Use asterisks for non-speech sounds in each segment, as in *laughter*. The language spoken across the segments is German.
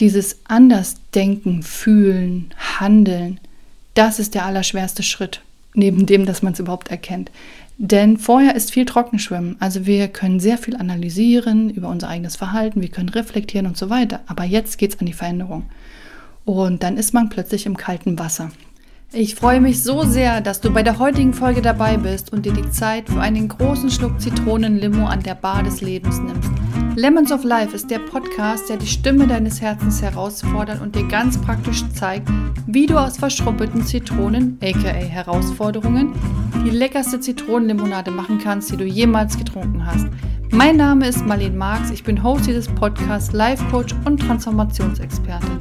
Dieses Andersdenken, Fühlen, Handeln, das ist der allerschwerste Schritt, neben dem, dass man es überhaupt erkennt. Denn vorher ist viel Trockenschwimmen. Also wir können sehr viel analysieren über unser eigenes Verhalten, wir können reflektieren und so weiter. Aber jetzt geht es an die Veränderung. Und dann ist man plötzlich im kalten Wasser. Ich freue mich so sehr, dass du bei der heutigen Folge dabei bist und dir die Zeit für einen großen Schluck Zitronenlimo an der Bar des Lebens nimmst. Lemons of Life ist der Podcast, der die Stimme deines Herzens herausfordert und dir ganz praktisch zeigt, wie du aus verschrumpelten Zitronen, aka Herausforderungen, die leckerste Zitronenlimonade machen kannst, die du jemals getrunken hast. Mein Name ist Marlene Marx, ich bin Host dieses Podcasts, Life Coach und Transformationsexpertin.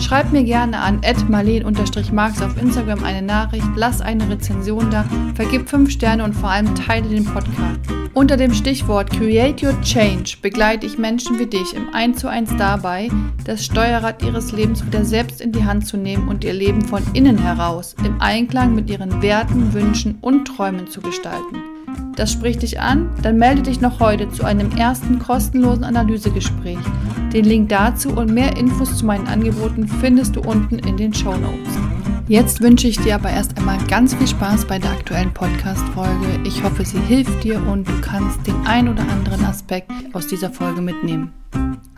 Schreib mir gerne an marleen-marx auf Instagram eine Nachricht, lass eine Rezension da, vergib 5 Sterne und vor allem teile den Podcast. Unter dem Stichwort Create Your Change begleite ich Menschen wie dich im 1 zu 1 dabei, das Steuerrad ihres Lebens wieder selbst in die Hand zu nehmen und ihr Leben von innen heraus im Einklang mit ihren Werten, Wünschen und Träumen zu gestalten. Das spricht dich an? Dann melde dich noch heute zu einem ersten kostenlosen Analysegespräch. Den Link dazu und mehr Infos zu meinen Angeboten findest du unten in den Show Notes. Jetzt wünsche ich dir aber erst einmal ganz viel Spaß bei der aktuellen Podcast-Folge. Ich hoffe, sie hilft dir und du kannst den ein oder anderen Aspekt aus dieser Folge mitnehmen.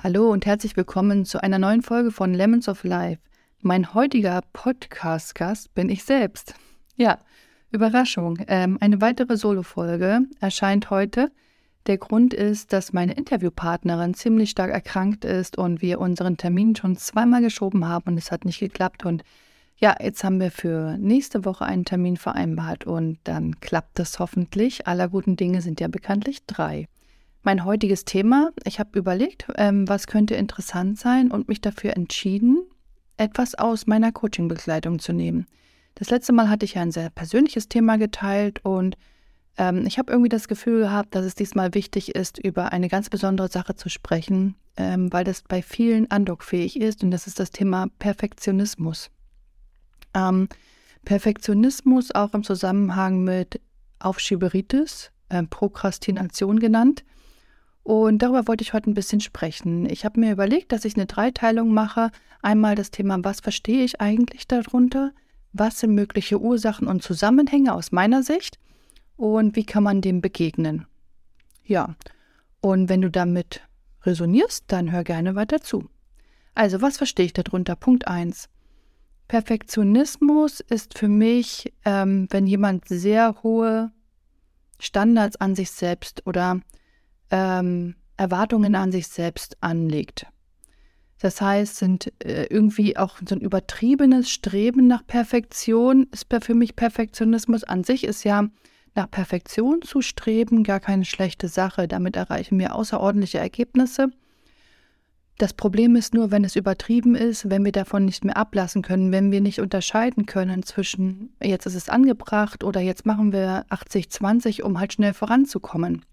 Hallo und herzlich willkommen zu einer neuen Folge von Lemons of Life. Mein heutiger Podcast-Gast bin ich selbst. Ja, Überraschung. Ähm, eine weitere Solo-Folge erscheint heute. Der Grund ist, dass meine Interviewpartnerin ziemlich stark erkrankt ist und wir unseren Termin schon zweimal geschoben haben und es hat nicht geklappt. Und ja, jetzt haben wir für nächste Woche einen Termin vereinbart und dann klappt das hoffentlich. Aller guten Dinge sind ja bekanntlich drei. Mein heutiges Thema, ich habe überlegt, ähm, was könnte interessant sein und mich dafür entschieden, etwas aus meiner Coaching-Begleitung zu nehmen. Das letzte Mal hatte ich ja ein sehr persönliches Thema geteilt und ähm, ich habe irgendwie das Gefühl gehabt, dass es diesmal wichtig ist, über eine ganz besondere Sache zu sprechen, ähm, weil das bei vielen andockfähig ist und das ist das Thema Perfektionismus. Ähm, Perfektionismus auch im Zusammenhang mit Aufschieberitis, äh, Prokrastination genannt. Und darüber wollte ich heute ein bisschen sprechen. Ich habe mir überlegt, dass ich eine Dreiteilung mache. Einmal das Thema, was verstehe ich eigentlich darunter? Was sind mögliche Ursachen und Zusammenhänge aus meiner Sicht? Und wie kann man dem begegnen? Ja, und wenn du damit resonierst, dann hör gerne weiter zu. Also, was verstehe ich darunter? Punkt 1. Perfektionismus ist für mich, ähm, wenn jemand sehr hohe Standards an sich selbst oder ähm, Erwartungen an sich selbst anlegt. Das heißt, sind äh, irgendwie auch so ein übertriebenes Streben nach Perfektion ist für mich Perfektionismus an sich ist ja nach Perfektion zu streben gar keine schlechte Sache. Damit erreichen wir außerordentliche Ergebnisse. Das Problem ist nur, wenn es übertrieben ist, wenn wir davon nicht mehr ablassen können, wenn wir nicht unterscheiden können zwischen jetzt ist es angebracht oder jetzt machen wir 80-20, um halt schnell voranzukommen.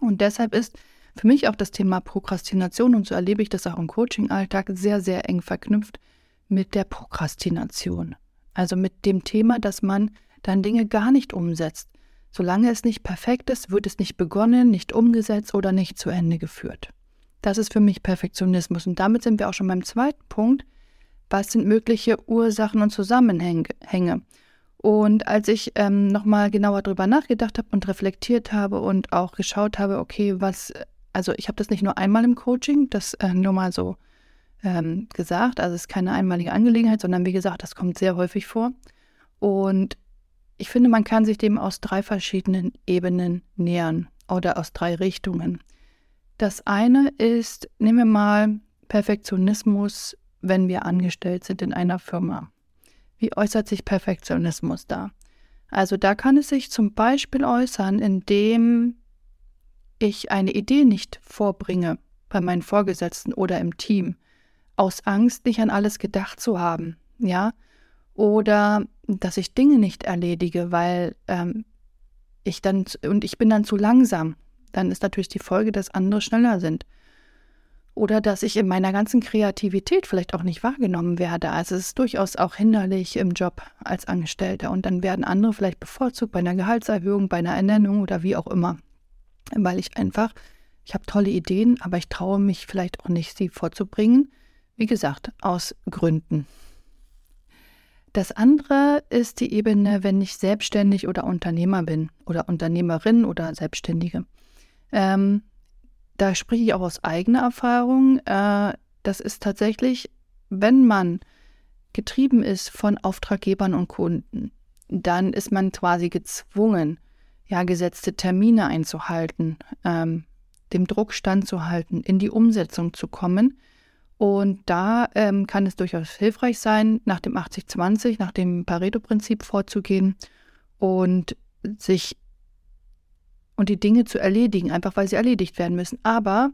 Und deshalb ist für mich auch das Thema Prokrastination, und so erlebe ich das auch im Coaching-Alltag, sehr, sehr eng verknüpft mit der Prokrastination. Also mit dem Thema, dass man dann Dinge gar nicht umsetzt. Solange es nicht perfekt ist, wird es nicht begonnen, nicht umgesetzt oder nicht zu Ende geführt. Das ist für mich Perfektionismus. Und damit sind wir auch schon beim zweiten Punkt. Was sind mögliche Ursachen und Zusammenhänge? Und als ich ähm, nochmal genauer darüber nachgedacht habe und reflektiert habe und auch geschaut habe, okay, was also ich habe das nicht nur einmal im Coaching, das äh, nur mal so ähm, gesagt. Also es ist keine einmalige Angelegenheit, sondern wie gesagt, das kommt sehr häufig vor. Und ich finde, man kann sich dem aus drei verschiedenen Ebenen nähern oder aus drei Richtungen. Das eine ist, nehmen wir mal Perfektionismus, wenn wir angestellt sind in einer Firma. Wie äußert sich Perfektionismus da? Also da kann es sich zum Beispiel äußern, indem ich eine Idee nicht vorbringe bei meinen Vorgesetzten oder im Team, aus Angst, nicht an alles gedacht zu haben, ja, oder dass ich Dinge nicht erledige, weil ähm, ich dann und ich bin dann zu langsam, dann ist natürlich die Folge, dass andere schneller sind. Oder dass ich in meiner ganzen Kreativität vielleicht auch nicht wahrgenommen werde. Also es ist durchaus auch hinderlich im Job als Angestellter. Und dann werden andere vielleicht bevorzugt bei einer Gehaltserhöhung, bei einer Ernennung oder wie auch immer weil ich einfach, ich habe tolle Ideen, aber ich traue mich vielleicht auch nicht, sie vorzubringen, Wie gesagt, aus Gründen. Das andere ist die Ebene, wenn ich selbstständig oder Unternehmer bin oder Unternehmerin oder Selbstständige. Ähm, da spreche ich auch aus eigener Erfahrung. Äh, das ist tatsächlich, wenn man getrieben ist von Auftraggebern und Kunden, dann ist man quasi gezwungen, ja, gesetzte Termine einzuhalten, ähm, dem Druck standzuhalten, in die Umsetzung zu kommen und da ähm, kann es durchaus hilfreich sein, nach dem 80-20, nach dem Pareto-Prinzip vorzugehen und sich und die Dinge zu erledigen, einfach weil sie erledigt werden müssen. Aber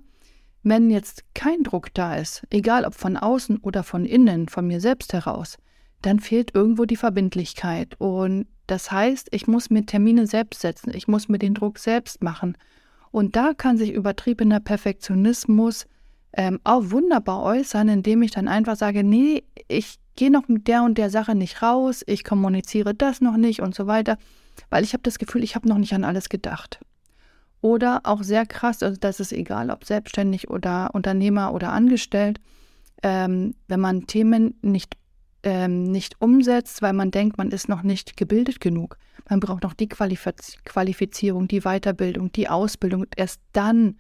wenn jetzt kein Druck da ist, egal ob von außen oder von innen, von mir selbst heraus, dann fehlt irgendwo die Verbindlichkeit. Und das heißt, ich muss mir Termine selbst setzen, ich muss mir den Druck selbst machen. Und da kann sich übertriebener Perfektionismus ähm, auch wunderbar äußern, indem ich dann einfach sage, nee, ich gehe noch mit der und der Sache nicht raus, ich kommuniziere das noch nicht und so weiter, weil ich habe das Gefühl, ich habe noch nicht an alles gedacht. Oder auch sehr krass, also das ist egal, ob selbstständig oder Unternehmer oder angestellt, ähm, wenn man Themen nicht, ähm, nicht umsetzt, weil man denkt, man ist noch nicht gebildet genug. Man braucht noch die Qualifiz Qualifizierung, die Weiterbildung, die Ausbildung. Und erst dann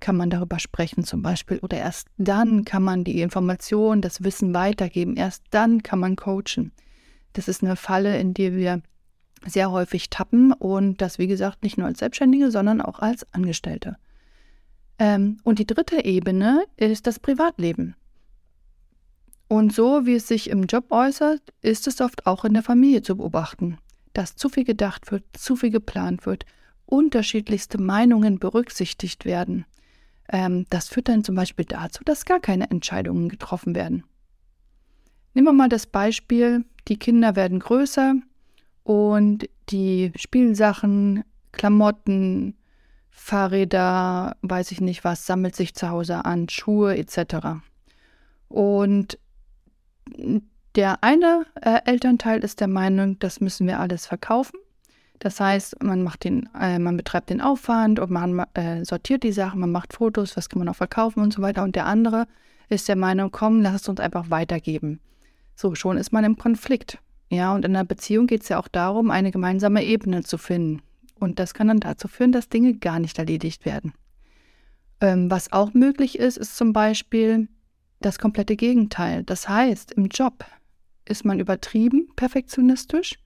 kann man darüber sprechen zum Beispiel. Oder erst dann kann man die Information, das Wissen weitergeben. Erst dann kann man coachen. Das ist eine Falle, in die wir sehr häufig tappen und das, wie gesagt, nicht nur als Selbstständige, sondern auch als Angestellte. Ähm, und die dritte Ebene ist das Privatleben. Und so wie es sich im Job äußert, ist es oft auch in der Familie zu beobachten, dass zu viel gedacht wird, zu viel geplant wird, unterschiedlichste Meinungen berücksichtigt werden. Ähm, das führt dann zum Beispiel dazu, dass gar keine Entscheidungen getroffen werden. Nehmen wir mal das Beispiel, die Kinder werden größer und die Spielsachen, Klamotten, Fahrräder, weiß ich nicht was, sammelt sich zu Hause an, Schuhe etc. Und der eine äh, Elternteil ist der Meinung, das müssen wir alles verkaufen. Das heißt, man macht den, äh, man betreibt den Aufwand und man äh, sortiert die Sachen, man macht Fotos, was kann man auch verkaufen und so weiter. Und der andere ist der Meinung, komm, lass es uns einfach weitergeben. So, schon ist man im Konflikt. Ja, und in einer Beziehung geht es ja auch darum, eine gemeinsame Ebene zu finden. Und das kann dann dazu führen, dass Dinge gar nicht erledigt werden. Ähm, was auch möglich ist, ist zum Beispiel das komplette Gegenteil. Das heißt, im Job ist man übertrieben perfektionistisch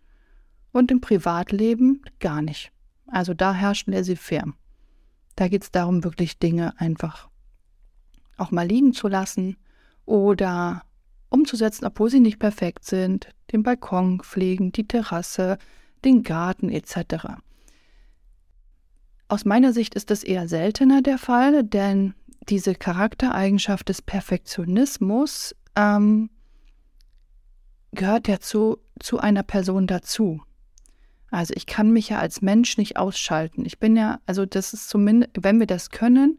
und im Privatleben gar nicht. Also da herrscht laissez-faire. Da geht es darum, wirklich Dinge einfach auch mal liegen zu lassen oder umzusetzen, obwohl sie nicht perfekt sind, den Balkon pflegen, die Terrasse, den Garten etc. Aus meiner Sicht ist das eher seltener der Fall, denn diese Charaktereigenschaft des Perfektionismus ähm, gehört ja zu, zu einer Person dazu. Also ich kann mich ja als Mensch nicht ausschalten. Ich bin ja, also das ist zumindest, wenn wir das können,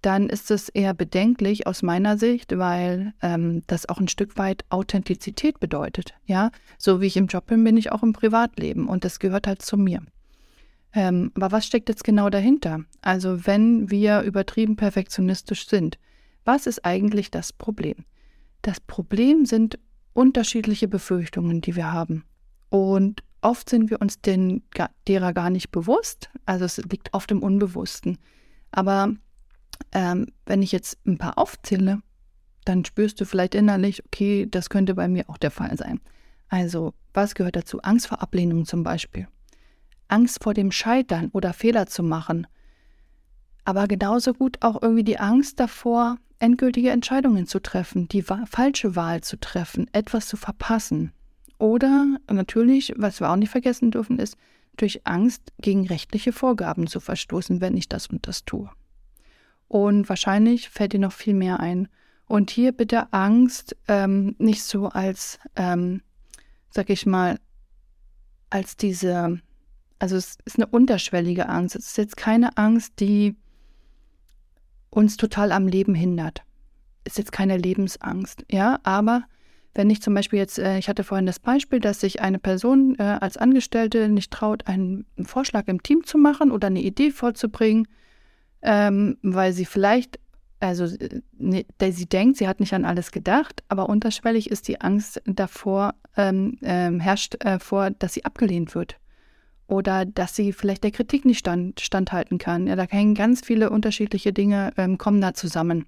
dann ist es eher bedenklich aus meiner Sicht, weil ähm, das auch ein Stück weit Authentizität bedeutet. Ja, so wie ich im Job bin, bin ich auch im Privatleben und das gehört halt zu mir. Ähm, aber was steckt jetzt genau dahinter? Also wenn wir übertrieben perfektionistisch sind, was ist eigentlich das Problem? Das Problem sind unterschiedliche Befürchtungen, die wir haben. Und Oft sind wir uns den, derer gar nicht bewusst, also es liegt oft im Unbewussten. Aber ähm, wenn ich jetzt ein paar aufzähle, dann spürst du vielleicht innerlich, okay, das könnte bei mir auch der Fall sein. Also, was gehört dazu? Angst vor Ablehnung zum Beispiel. Angst vor dem Scheitern oder Fehler zu machen. Aber genauso gut auch irgendwie die Angst davor, endgültige Entscheidungen zu treffen, die falsche Wahl zu treffen, etwas zu verpassen. Oder natürlich, was wir auch nicht vergessen dürfen, ist durch Angst gegen rechtliche Vorgaben zu verstoßen, wenn ich das und das tue. Und wahrscheinlich fällt dir noch viel mehr ein. Und hier bitte Angst ähm, nicht so als, ähm, sag ich mal, als diese, also es ist eine unterschwellige Angst. Es ist jetzt keine Angst, die uns total am Leben hindert. Ist jetzt keine Lebensangst, ja, aber wenn ich zum Beispiel jetzt, äh, ich hatte vorhin das Beispiel, dass sich eine Person äh, als Angestellte nicht traut, einen Vorschlag im Team zu machen oder eine Idee vorzubringen, ähm, weil sie vielleicht also ne, sie denkt, sie hat nicht an alles gedacht, aber unterschwellig ist die Angst davor, ähm, ähm, herrscht äh, vor, dass sie abgelehnt wird oder dass sie vielleicht der Kritik nicht stand, standhalten kann. Ja, da hängen ganz viele unterschiedliche Dinge, ähm, kommen da zusammen.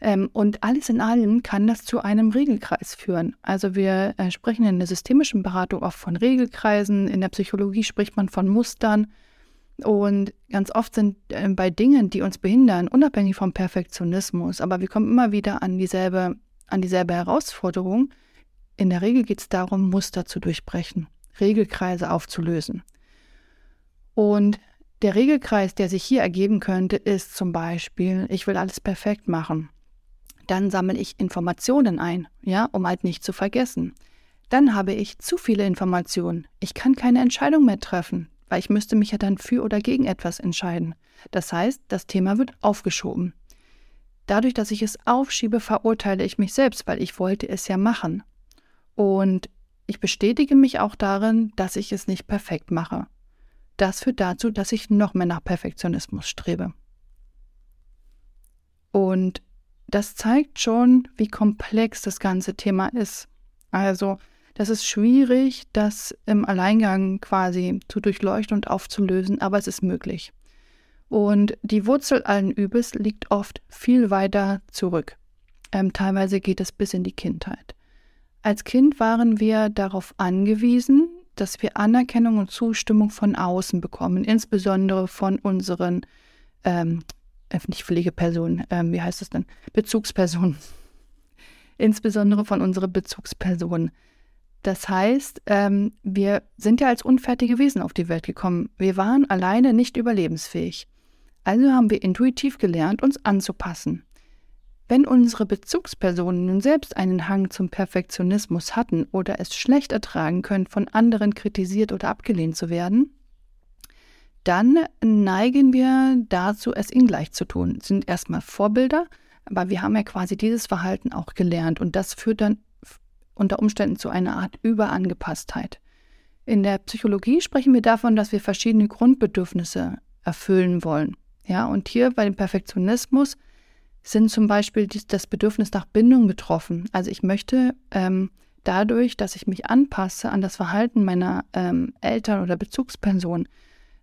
Ähm, und alles in allem kann das zu einem Regelkreis führen. Also wir äh, sprechen in der systemischen Beratung oft von Regelkreisen, in der Psychologie spricht man von Mustern. Und ganz oft sind äh, bei Dingen, die uns behindern, unabhängig vom Perfektionismus, aber wir kommen immer wieder an dieselbe, an dieselbe Herausforderung. In der Regel geht es darum, Muster zu durchbrechen, Regelkreise aufzulösen. Und der Regelkreis, der sich hier ergeben könnte, ist zum Beispiel, ich will alles perfekt machen. Dann sammle ich Informationen ein, ja, um halt nicht zu vergessen. Dann habe ich zu viele Informationen. Ich kann keine Entscheidung mehr treffen, weil ich müsste mich ja dann für oder gegen etwas entscheiden. Das heißt, das Thema wird aufgeschoben. Dadurch, dass ich es aufschiebe, verurteile ich mich selbst, weil ich wollte es ja machen. Und ich bestätige mich auch darin, dass ich es nicht perfekt mache. Das führt dazu, dass ich noch mehr nach Perfektionismus strebe. Und das zeigt schon, wie komplex das ganze Thema ist. Also, das ist schwierig, das im Alleingang quasi zu durchleuchten und aufzulösen, aber es ist möglich. Und die Wurzel allen Übels liegt oft viel weiter zurück. Ähm, teilweise geht es bis in die Kindheit. Als Kind waren wir darauf angewiesen, dass wir Anerkennung und Zustimmung von außen bekommen, insbesondere von unseren ähm, äh, nicht Pflegeperson, ähm, wie heißt es denn? Bezugsperson. *laughs* Insbesondere von unserer Bezugsperson. Das heißt, ähm, wir sind ja als unfertige Wesen auf die Welt gekommen. Wir waren alleine nicht überlebensfähig. Also haben wir intuitiv gelernt, uns anzupassen. Wenn unsere Bezugspersonen nun selbst einen Hang zum Perfektionismus hatten oder es schlecht ertragen können, von anderen kritisiert oder abgelehnt zu werden, dann neigen wir dazu, es ihnen gleich zu tun. Sind erstmal Vorbilder, aber wir haben ja quasi dieses Verhalten auch gelernt und das führt dann unter Umständen zu einer Art Überangepasstheit. In der Psychologie sprechen wir davon, dass wir verschiedene Grundbedürfnisse erfüllen wollen. Ja, und hier bei dem Perfektionismus sind zum Beispiel das Bedürfnis nach Bindung betroffen. Also ich möchte ähm, dadurch, dass ich mich anpasse an das Verhalten meiner ähm, Eltern oder Bezugsperson,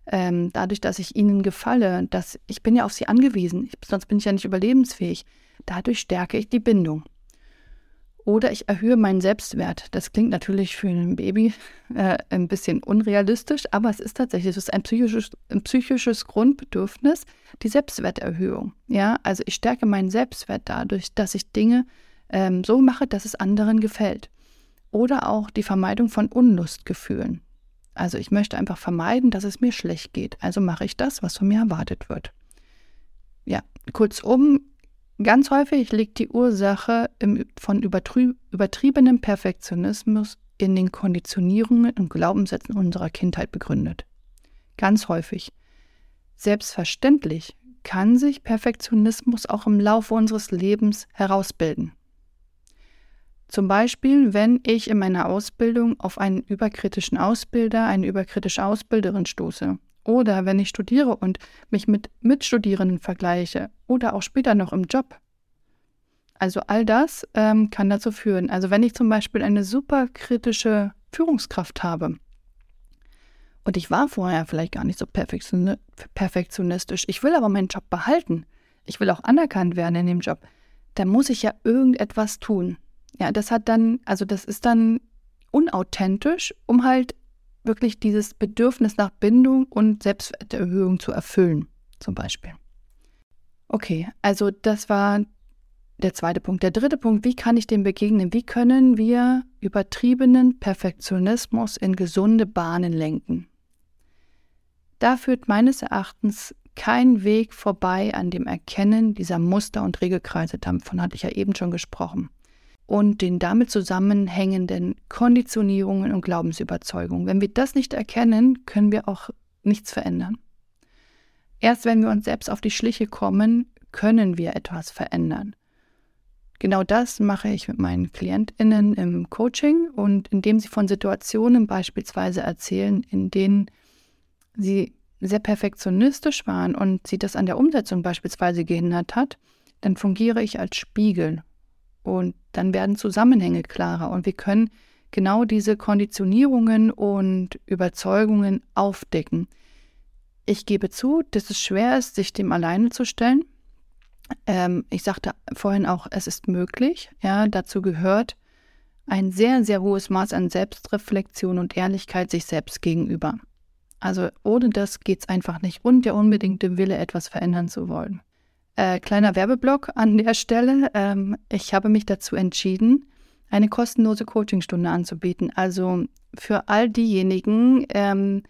ähm, dadurch, dass ich ihnen gefalle, dass ich bin ja auf sie angewiesen, ich, sonst bin ich ja nicht überlebensfähig. Dadurch stärke ich die Bindung. Oder ich erhöhe meinen Selbstwert. Das klingt natürlich für ein Baby äh, ein bisschen unrealistisch, aber es ist tatsächlich, es ist ein psychisches, ein psychisches Grundbedürfnis, die Selbstwerterhöhung. Ja, also ich stärke meinen Selbstwert dadurch, dass ich Dinge ähm, so mache, dass es anderen gefällt. Oder auch die Vermeidung von Unlustgefühlen. Also ich möchte einfach vermeiden, dass es mir schlecht geht. Also mache ich das, was von mir erwartet wird. Ja, kurzum, ganz häufig liegt die Ursache im, von übertriebenem Perfektionismus in den Konditionierungen und Glaubenssätzen unserer Kindheit begründet. Ganz häufig. Selbstverständlich kann sich Perfektionismus auch im Laufe unseres Lebens herausbilden. Zum Beispiel, wenn ich in meiner Ausbildung auf einen überkritischen Ausbilder, eine überkritische Ausbilderin stoße. Oder wenn ich studiere und mich mit Mitstudierenden vergleiche. Oder auch später noch im Job. Also all das ähm, kann dazu führen. Also wenn ich zum Beispiel eine superkritische Führungskraft habe und ich war vorher vielleicht gar nicht so perfektionistisch, ich will aber meinen Job behalten, ich will auch anerkannt werden in dem Job, dann muss ich ja irgendetwas tun. Ja, das hat dann, also das ist dann unauthentisch, um halt wirklich dieses Bedürfnis nach Bindung und Selbstwerterhöhung zu erfüllen, zum Beispiel. Okay, also das war der zweite Punkt. Der dritte Punkt, wie kann ich dem begegnen? Wie können wir übertriebenen Perfektionismus in gesunde Bahnen lenken? Da führt meines Erachtens kein Weg vorbei an dem Erkennen dieser Muster und Regelkreise. Davon hatte ich ja eben schon gesprochen und den damit zusammenhängenden Konditionierungen und Glaubensüberzeugungen. Wenn wir das nicht erkennen, können wir auch nichts verändern. Erst wenn wir uns selbst auf die Schliche kommen, können wir etwas verändern. Genau das mache ich mit meinen Klientinnen im Coaching und indem sie von Situationen beispielsweise erzählen, in denen sie sehr perfektionistisch waren und sie das an der Umsetzung beispielsweise gehindert hat, dann fungiere ich als Spiegel und dann werden Zusammenhänge klarer und wir können genau diese Konditionierungen und Überzeugungen aufdecken. Ich gebe zu, dass es schwer ist, sich dem alleine zu stellen. Ähm, ich sagte vorhin auch, es ist möglich. Ja, dazu gehört ein sehr, sehr hohes Maß an Selbstreflexion und Ehrlichkeit sich selbst gegenüber. Also ohne das geht es einfach nicht und der unbedingte Wille, etwas verändern zu wollen. Äh, kleiner Werbeblock an der Stelle. Ähm, ich habe mich dazu entschieden, eine kostenlose Coachingstunde anzubieten. Also für all diejenigen, ähm,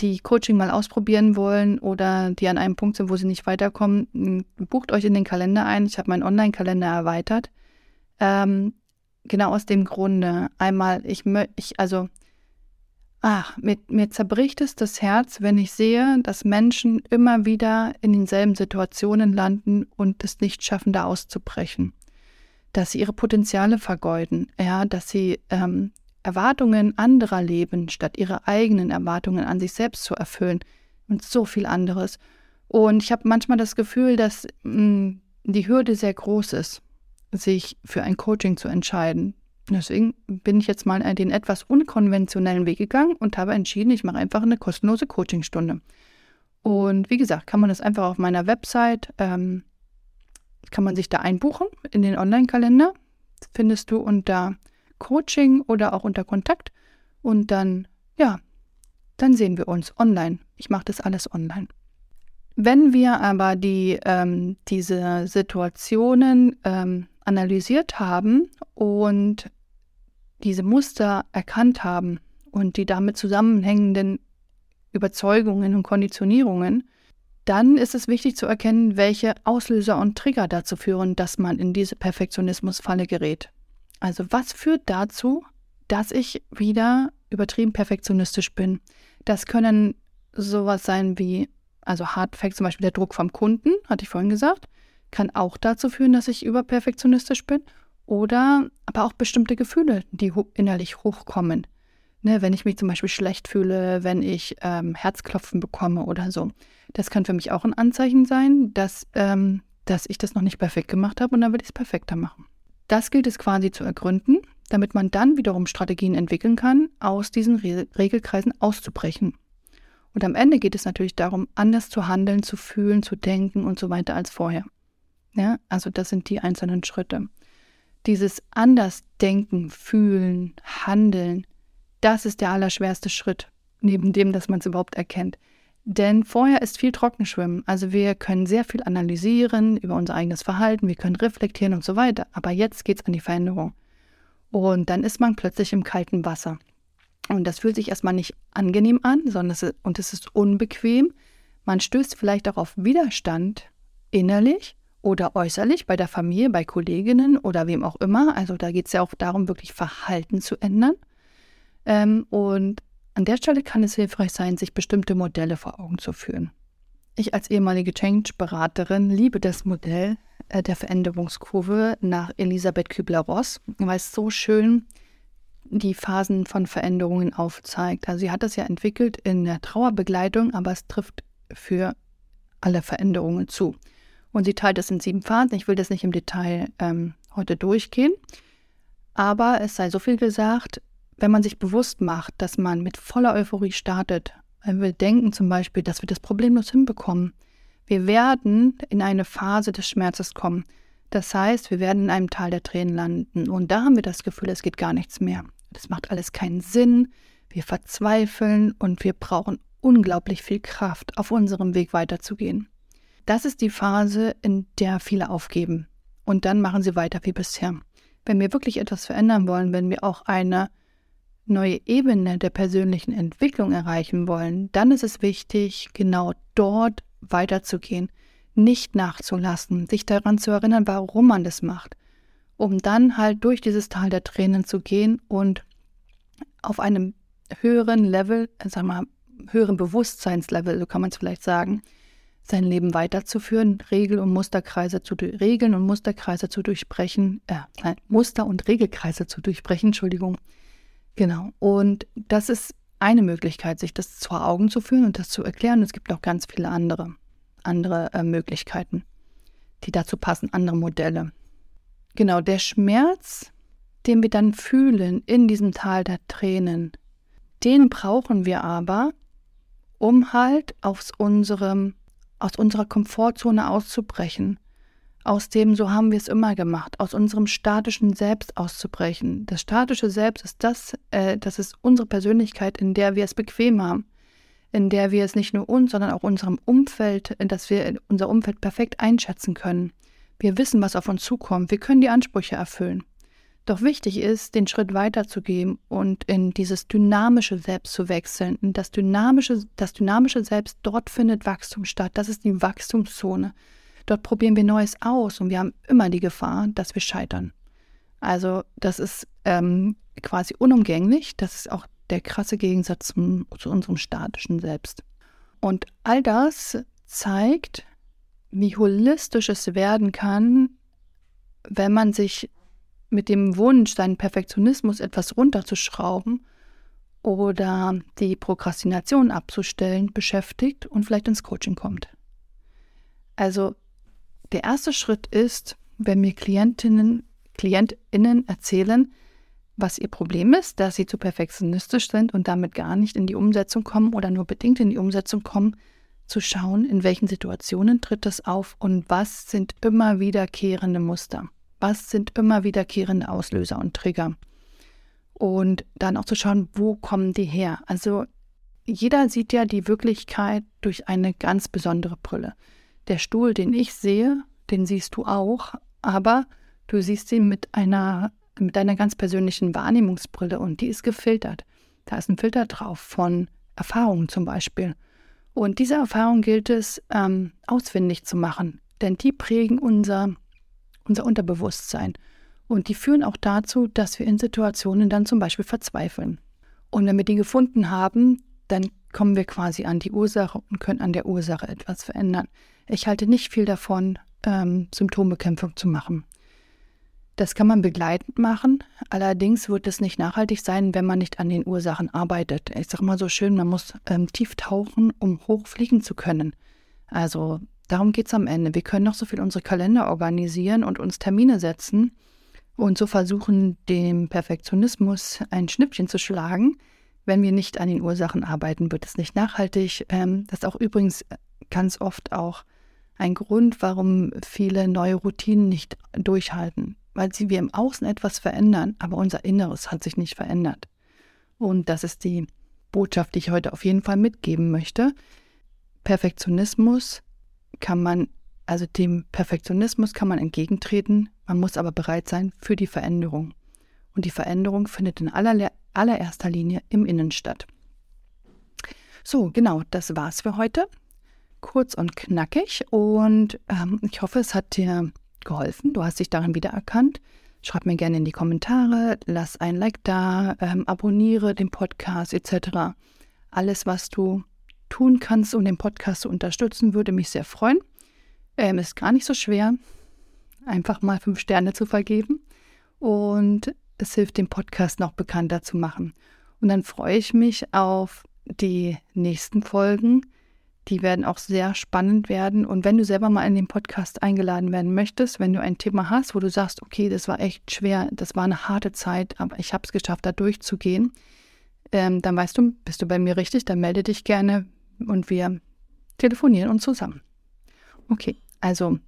die Coaching mal ausprobieren wollen oder die an einem Punkt sind, wo sie nicht weiterkommen, bucht euch in den Kalender ein. Ich habe meinen Online-Kalender erweitert. Ähm, genau aus dem Grunde. Einmal, ich, ich also Ach, mir, mir zerbricht es das Herz, wenn ich sehe, dass Menschen immer wieder in denselben Situationen landen und es nicht schaffen, da auszubrechen. Dass sie ihre Potenziale vergeuden, ja, dass sie ähm, Erwartungen anderer leben, statt ihre eigenen Erwartungen an sich selbst zu erfüllen und so viel anderes. Und ich habe manchmal das Gefühl, dass mh, mm, die Hürde sehr groß ist, sich für ein Coaching zu entscheiden. Deswegen bin ich jetzt mal den etwas unkonventionellen Weg gegangen und habe entschieden, ich mache einfach eine kostenlose Coachingstunde. Und wie gesagt, kann man das einfach auf meiner Website, ähm, kann man sich da einbuchen in den Online-Kalender. Findest du unter Coaching oder auch unter Kontakt. Und dann, ja, dann sehen wir uns online. Ich mache das alles online. Wenn wir aber die, ähm, diese Situationen ähm, analysiert haben und diese Muster erkannt haben und die damit zusammenhängenden Überzeugungen und Konditionierungen, dann ist es wichtig zu erkennen, welche Auslöser und Trigger dazu führen, dass man in diese Perfektionismusfalle gerät. Also was führt dazu, dass ich wieder übertrieben perfektionistisch bin? Das können sowas sein wie, also Hardfact zum Beispiel der Druck vom Kunden, hatte ich vorhin gesagt kann auch dazu führen, dass ich überperfektionistisch bin. Oder aber auch bestimmte Gefühle, die innerlich hochkommen. Ne, wenn ich mich zum Beispiel schlecht fühle, wenn ich ähm, Herzklopfen bekomme oder so. Das kann für mich auch ein Anzeichen sein, dass, ähm, dass ich das noch nicht perfekt gemacht habe und dann will ich es perfekter machen. Das gilt es quasi zu ergründen, damit man dann wiederum Strategien entwickeln kann, aus diesen Re Regelkreisen auszubrechen. Und am Ende geht es natürlich darum, anders zu handeln, zu fühlen, zu denken und so weiter als vorher. Ja, also das sind die einzelnen Schritte. Dieses Andersdenken, Fühlen, Handeln, das ist der allerschwerste Schritt, neben dem, dass man es überhaupt erkennt. Denn vorher ist viel Trockenschwimmen. Also wir können sehr viel analysieren über unser eigenes Verhalten, wir können reflektieren und so weiter. Aber jetzt geht es an die Veränderung. Und dann ist man plötzlich im kalten Wasser. Und das fühlt sich erstmal nicht angenehm an, sondern es ist, und es ist unbequem. Man stößt vielleicht auch auf Widerstand innerlich oder äußerlich bei der Familie, bei Kolleginnen oder wem auch immer. Also da geht es ja auch darum, wirklich Verhalten zu ändern. Ähm, und an der Stelle kann es hilfreich sein, sich bestimmte Modelle vor Augen zu führen. Ich als ehemalige Change-Beraterin liebe das Modell äh, der Veränderungskurve nach Elisabeth Kübler-Ross, weil es so schön die Phasen von Veränderungen aufzeigt. Also sie hat das ja entwickelt in der Trauerbegleitung, aber es trifft für alle Veränderungen zu. Und sie teilt es in sieben Phasen. Ich will das nicht im Detail ähm, heute durchgehen. Aber es sei so viel gesagt, wenn man sich bewusst macht, dass man mit voller Euphorie startet, wenn wir denken zum Beispiel, dass wir das problemlos hinbekommen, wir werden in eine Phase des Schmerzes kommen. Das heißt, wir werden in einem Tal der Tränen landen. Und da haben wir das Gefühl, es geht gar nichts mehr. Das macht alles keinen Sinn. Wir verzweifeln und wir brauchen unglaublich viel Kraft, auf unserem Weg weiterzugehen. Das ist die Phase, in der viele aufgeben. Und dann machen sie weiter wie bisher. Wenn wir wirklich etwas verändern wollen, wenn wir auch eine neue Ebene der persönlichen Entwicklung erreichen wollen, dann ist es wichtig, genau dort weiterzugehen, nicht nachzulassen, sich daran zu erinnern, warum man das macht, um dann halt durch dieses Tal der Tränen zu gehen und auf einem höheren Level, sag mal, höheren Bewusstseinslevel, so kann man es vielleicht sagen, sein Leben weiterzuführen, Regel- und Musterkreise zu Regeln und Musterkreise zu durchbrechen, äh, nein, Muster und Regelkreise zu durchbrechen, Entschuldigung. Genau. Und das ist eine Möglichkeit, sich das vor Augen zu führen und das zu erklären. Es gibt noch ganz viele andere, andere äh, Möglichkeiten. die dazu passen, andere Modelle. Genau, der Schmerz, den wir dann fühlen in diesem Tal der Tränen, den brauchen wir aber, um halt aus unserem, aus unserer Komfortzone auszubrechen. Aus dem, so haben wir es immer gemacht, aus unserem statischen Selbst auszubrechen. Das statische Selbst ist das, äh, das ist unsere Persönlichkeit, in der wir es bequem haben, in der wir es nicht nur uns, sondern auch unserem Umfeld, dass wir unser Umfeld perfekt einschätzen können. Wir wissen, was auf uns zukommt. Wir können die Ansprüche erfüllen. Doch wichtig ist, den Schritt weiterzugehen und in dieses dynamische Selbst zu wechseln. Und das dynamische, das dynamische Selbst, dort findet Wachstum statt. Das ist die Wachstumszone. Dort probieren wir Neues aus und wir haben immer die Gefahr, dass wir scheitern. Also das ist ähm, quasi unumgänglich. Das ist auch der krasse Gegensatz zum, zu unserem statischen Selbst. Und all das zeigt, wie holistisch es werden kann, wenn man sich mit dem Wunsch, seinen Perfektionismus etwas runterzuschrauben oder die Prokrastination abzustellen, beschäftigt und vielleicht ins Coaching kommt. Also der erste Schritt ist, wenn mir Klientinnen, Klientinnen erzählen, was ihr Problem ist, dass sie zu perfektionistisch sind und damit gar nicht in die Umsetzung kommen oder nur bedingt in die Umsetzung kommen, zu schauen, in welchen Situationen tritt das auf und was sind immer wiederkehrende Muster. Was sind immer wiederkehrende Auslöser und Trigger? Und dann auch zu schauen, wo kommen die her? Also jeder sieht ja die Wirklichkeit durch eine ganz besondere Brille. Der Stuhl, den ich sehe, den siehst du auch, aber du siehst ihn mit einer, mit einer ganz persönlichen Wahrnehmungsbrille und die ist gefiltert. Da ist ein Filter drauf von Erfahrungen zum Beispiel. Und diese Erfahrung gilt es ähm, ausfindig zu machen, denn die prägen unser unser Unterbewusstsein. Und die führen auch dazu, dass wir in Situationen dann zum Beispiel verzweifeln. Und wenn wir die gefunden haben, dann kommen wir quasi an die Ursache und können an der Ursache etwas verändern. Ich halte nicht viel davon, ähm, Symptombekämpfung zu machen. Das kann man begleitend machen, allerdings wird es nicht nachhaltig sein, wenn man nicht an den Ursachen arbeitet. Ich sage immer so schön, man muss ähm, tief tauchen, um hochfliegen zu können. Also Darum geht es am Ende. Wir können noch so viel unsere Kalender organisieren und uns Termine setzen und so versuchen, dem Perfektionismus ein Schnippchen zu schlagen. Wenn wir nicht an den Ursachen arbeiten, wird es nicht nachhaltig. Ähm, das ist auch übrigens ganz oft auch ein Grund, warum viele neue Routinen nicht durchhalten, weil sie wir im Außen etwas verändern, aber unser Inneres hat sich nicht verändert. Und das ist die Botschaft, die ich heute auf jeden Fall mitgeben möchte. Perfektionismus kann man, also dem Perfektionismus kann man entgegentreten, man muss aber bereit sein für die Veränderung. Und die Veränderung findet in aller, allererster Linie im Innen statt. So, genau, das war's für heute. Kurz und knackig und ähm, ich hoffe, es hat dir geholfen. Du hast dich darin wiedererkannt. Schreib mir gerne in die Kommentare, lass ein Like da, ähm, abonniere den Podcast etc. Alles, was du tun kannst, um den Podcast zu unterstützen, würde mich sehr freuen. Ähm, ist gar nicht so schwer, einfach mal fünf Sterne zu vergeben. Und es hilft, den Podcast noch bekannter zu machen. Und dann freue ich mich auf die nächsten Folgen. Die werden auch sehr spannend werden. Und wenn du selber mal in den Podcast eingeladen werden möchtest, wenn du ein Thema hast, wo du sagst, okay, das war echt schwer, das war eine harte Zeit, aber ich habe es geschafft, da durchzugehen, ähm, dann weißt du, bist du bei mir richtig, dann melde dich gerne und wir telefonieren uns zusammen. Okay, also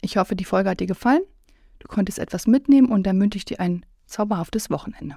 ich hoffe, die Folge hat dir gefallen. Du konntest etwas mitnehmen und dann wünsche ich dir ein zauberhaftes Wochenende.